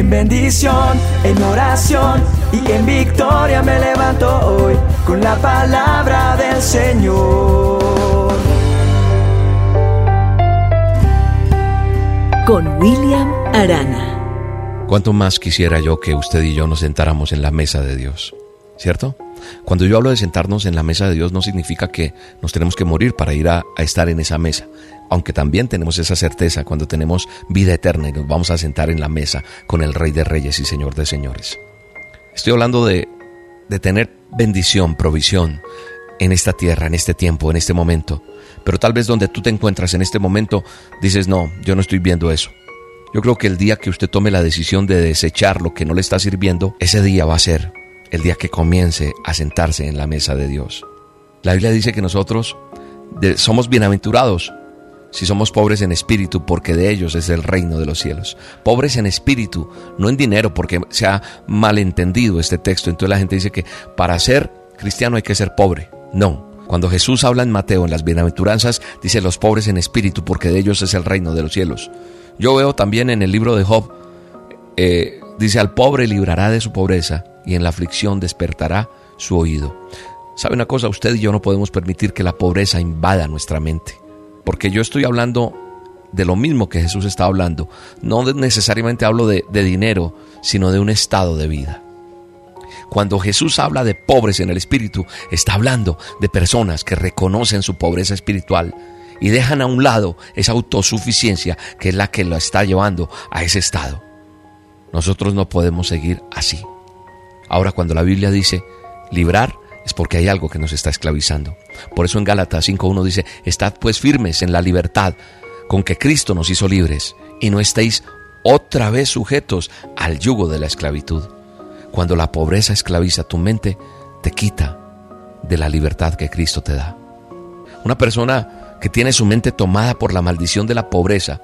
En bendición, en oración y en victoria me levanto hoy con la palabra del Señor. Con William Arana. ¿Cuánto más quisiera yo que usted y yo nos sentáramos en la mesa de Dios? ¿Cierto? Cuando yo hablo de sentarnos en la mesa de Dios no significa que nos tenemos que morir para ir a, estar en esa mesa, aunque también tenemos esa certeza cuando tenemos vida eterna y nos vamos a sentar en la mesa con el Rey de Reyes y Señor de Señores. Estoy hablando de, de tener bendición, provisión en esta tierra, en este tiempo, en este momento. Pero tal vez donde tú te encuentras en este momento dices, no, yo no estoy viendo eso. Yo creo que el día que usted tome la decisión de desechar lo que no le está sirviendo, ese día va a ser el día que comience a sentarse en la mesa de Dios. La Biblia dice que nosotros somos bienaventurados si somos pobres en espíritu, porque de ellos es el reino de los cielos. Pobres en espíritu, no en dinero, porque se ha malentendido este texto. Entonces la gente dice que para ser cristiano hay que ser pobre. No. Cuando Jesús habla en Mateo, en las bienaventuranzas, dice los pobres en espíritu, porque de ellos es el reino de los cielos. Yo veo también en el libro de Job, eh, dice al pobre librará de su pobreza y en la aflicción despertará su oído. ¿Sabe una cosa? Usted y yo no podemos permitir que la pobreza invada nuestra mente. Porque yo estoy hablando de lo mismo que Jesús está hablando. No necesariamente hablo de, de dinero, sino de un estado de vida. Cuando Jesús habla de pobres en el espíritu, está hablando de personas que reconocen su pobreza espiritual y dejan a un lado esa autosuficiencia que es la que lo está llevando a ese estado. Nosotros no podemos seguir así. Ahora cuando la Biblia dice librar, es porque hay algo que nos está esclavizando. Por eso en Gálatas 5.1 dice, estad pues firmes en la libertad con que Cristo nos hizo libres y no estéis otra vez sujetos al yugo de la esclavitud. Cuando la pobreza esclaviza tu mente, te quita de la libertad que Cristo te da. Una persona que tiene su mente tomada por la maldición de la pobreza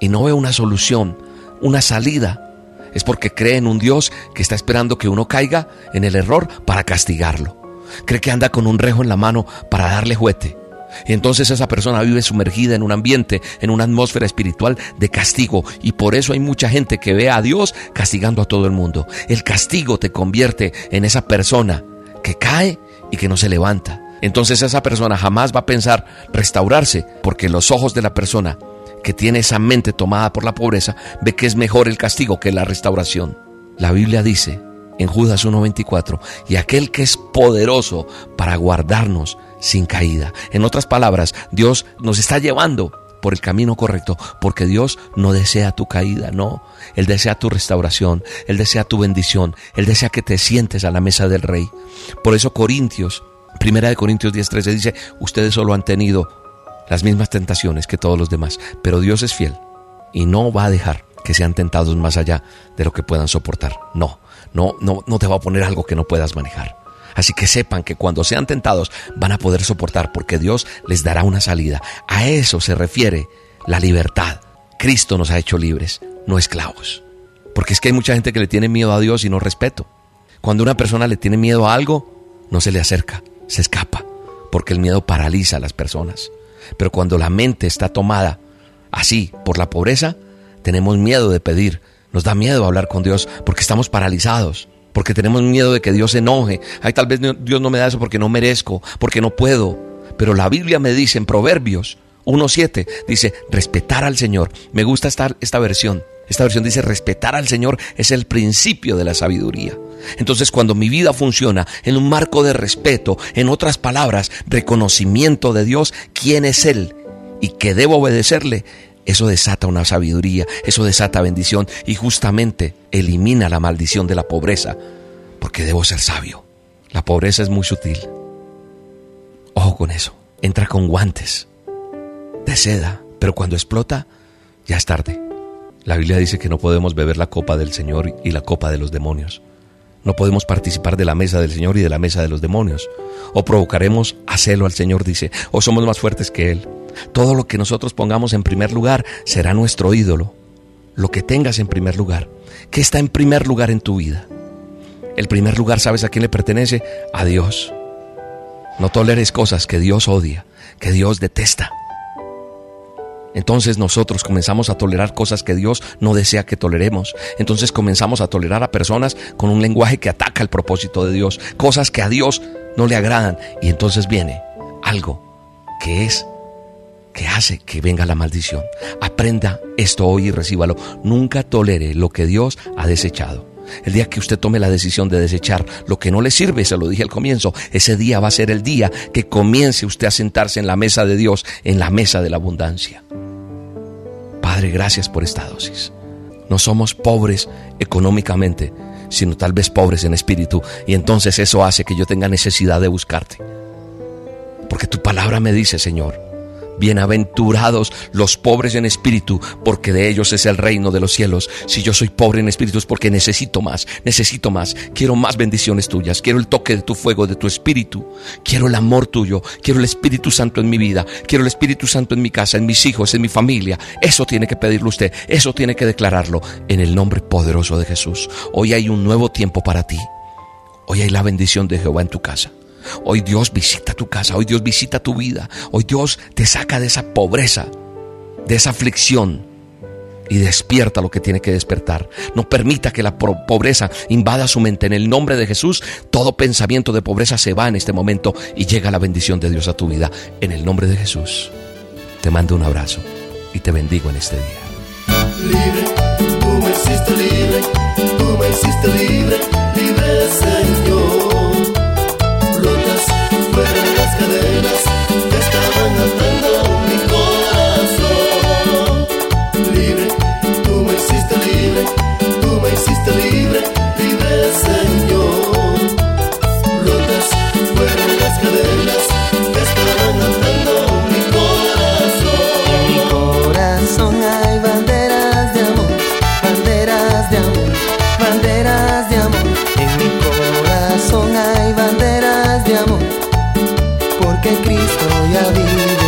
y no ve una solución, una salida, es porque cree en un Dios que está esperando que uno caiga en el error para castigarlo. Cree que anda con un rejo en la mano para darle juguete. Y entonces esa persona vive sumergida en un ambiente, en una atmósfera espiritual de castigo. Y por eso hay mucha gente que ve a Dios castigando a todo el mundo. El castigo te convierte en esa persona que cae y que no se levanta. Entonces esa persona jamás va a pensar restaurarse porque los ojos de la persona que tiene esa mente tomada por la pobreza ve que es mejor el castigo que la restauración. La Biblia dice en Judas 1.24, y aquel que es poderoso para guardarnos sin caída. En otras palabras, Dios nos está llevando por el camino correcto, porque Dios no desea tu caída, no. Él desea tu restauración, Él desea tu bendición, Él desea que te sientes a la mesa del Rey. Por eso Corintios, primera de Corintios 10.13 dice, ustedes solo han tenido las mismas tentaciones que todos los demás, pero Dios es fiel y no va a dejar que sean tentados más allá de lo que puedan soportar. No, no, no, no te va a poner algo que no puedas manejar. Así que sepan que cuando sean tentados van a poder soportar porque Dios les dará una salida. A eso se refiere la libertad. Cristo nos ha hecho libres, no esclavos. Porque es que hay mucha gente que le tiene miedo a Dios y no respeto. Cuando una persona le tiene miedo a algo, no se le acerca, se escapa, porque el miedo paraliza a las personas. Pero cuando la mente está tomada así por la pobreza, tenemos miedo de pedir, nos da miedo hablar con Dios porque estamos paralizados, porque tenemos miedo de que Dios se enoje. Ay, tal vez Dios no me da eso porque no merezco, porque no puedo. Pero la Biblia me dice en Proverbios 1.7, dice, respetar al Señor. Me gusta esta, esta versión. Esta versión dice, respetar al Señor es el principio de la sabiduría. Entonces cuando mi vida funciona en un marco de respeto, en otras palabras, reconocimiento de Dios, quién es Él y que debo obedecerle, eso desata una sabiduría, eso desata bendición y justamente elimina la maldición de la pobreza, porque debo ser sabio. La pobreza es muy sutil. Ojo con eso. Entra con guantes de seda, pero cuando explota, ya es tarde. La Biblia dice que no podemos beber la copa del Señor y la copa de los demonios. No podemos participar de la mesa del Señor y de la mesa de los demonios. O provocaremos a celo al Señor, dice, o somos más fuertes que Él. Todo lo que nosotros pongamos en primer lugar será nuestro ídolo. Lo que tengas en primer lugar. ¿Qué está en primer lugar en tu vida? El primer lugar, ¿sabes a quién le pertenece? A Dios. No toleres cosas que Dios odia, que Dios detesta. Entonces nosotros comenzamos a tolerar cosas que Dios no desea que toleremos. Entonces comenzamos a tolerar a personas con un lenguaje que ataca el propósito de Dios, cosas que a Dios no le agradan. Y entonces viene algo que es que hace que venga la maldición. Aprenda esto hoy y recíbalo. Nunca tolere lo que Dios ha desechado. El día que usted tome la decisión de desechar lo que no le sirve, se lo dije al comienzo, ese día va a ser el día que comience usted a sentarse en la mesa de Dios, en la mesa de la abundancia. Padre, gracias por esta dosis. No somos pobres económicamente, sino tal vez pobres en espíritu, y entonces eso hace que yo tenga necesidad de buscarte. Porque tu palabra me dice, Señor, Bienaventurados los pobres en espíritu, porque de ellos es el reino de los cielos. Si yo soy pobre en espíritu es porque necesito más, necesito más. Quiero más bendiciones tuyas, quiero el toque de tu fuego, de tu espíritu. Quiero el amor tuyo, quiero el Espíritu Santo en mi vida, quiero el Espíritu Santo en mi casa, en mis hijos, en mi familia. Eso tiene que pedirlo usted, eso tiene que declararlo en el nombre poderoso de Jesús. Hoy hay un nuevo tiempo para ti. Hoy hay la bendición de Jehová en tu casa. Hoy Dios visita tu casa, hoy Dios visita tu vida, hoy Dios te saca de esa pobreza, de esa aflicción y despierta lo que tiene que despertar. No permita que la pobreza invada su mente. En el nombre de Jesús, todo pensamiento de pobreza se va en este momento y llega la bendición de Dios a tu vida. En el nombre de Jesús, te mando un abrazo y te bendigo en este día. Libre, tú me hiciste libre, tú me hiciste libre, corazón hay banderas de amor, porque Cristo ya vive.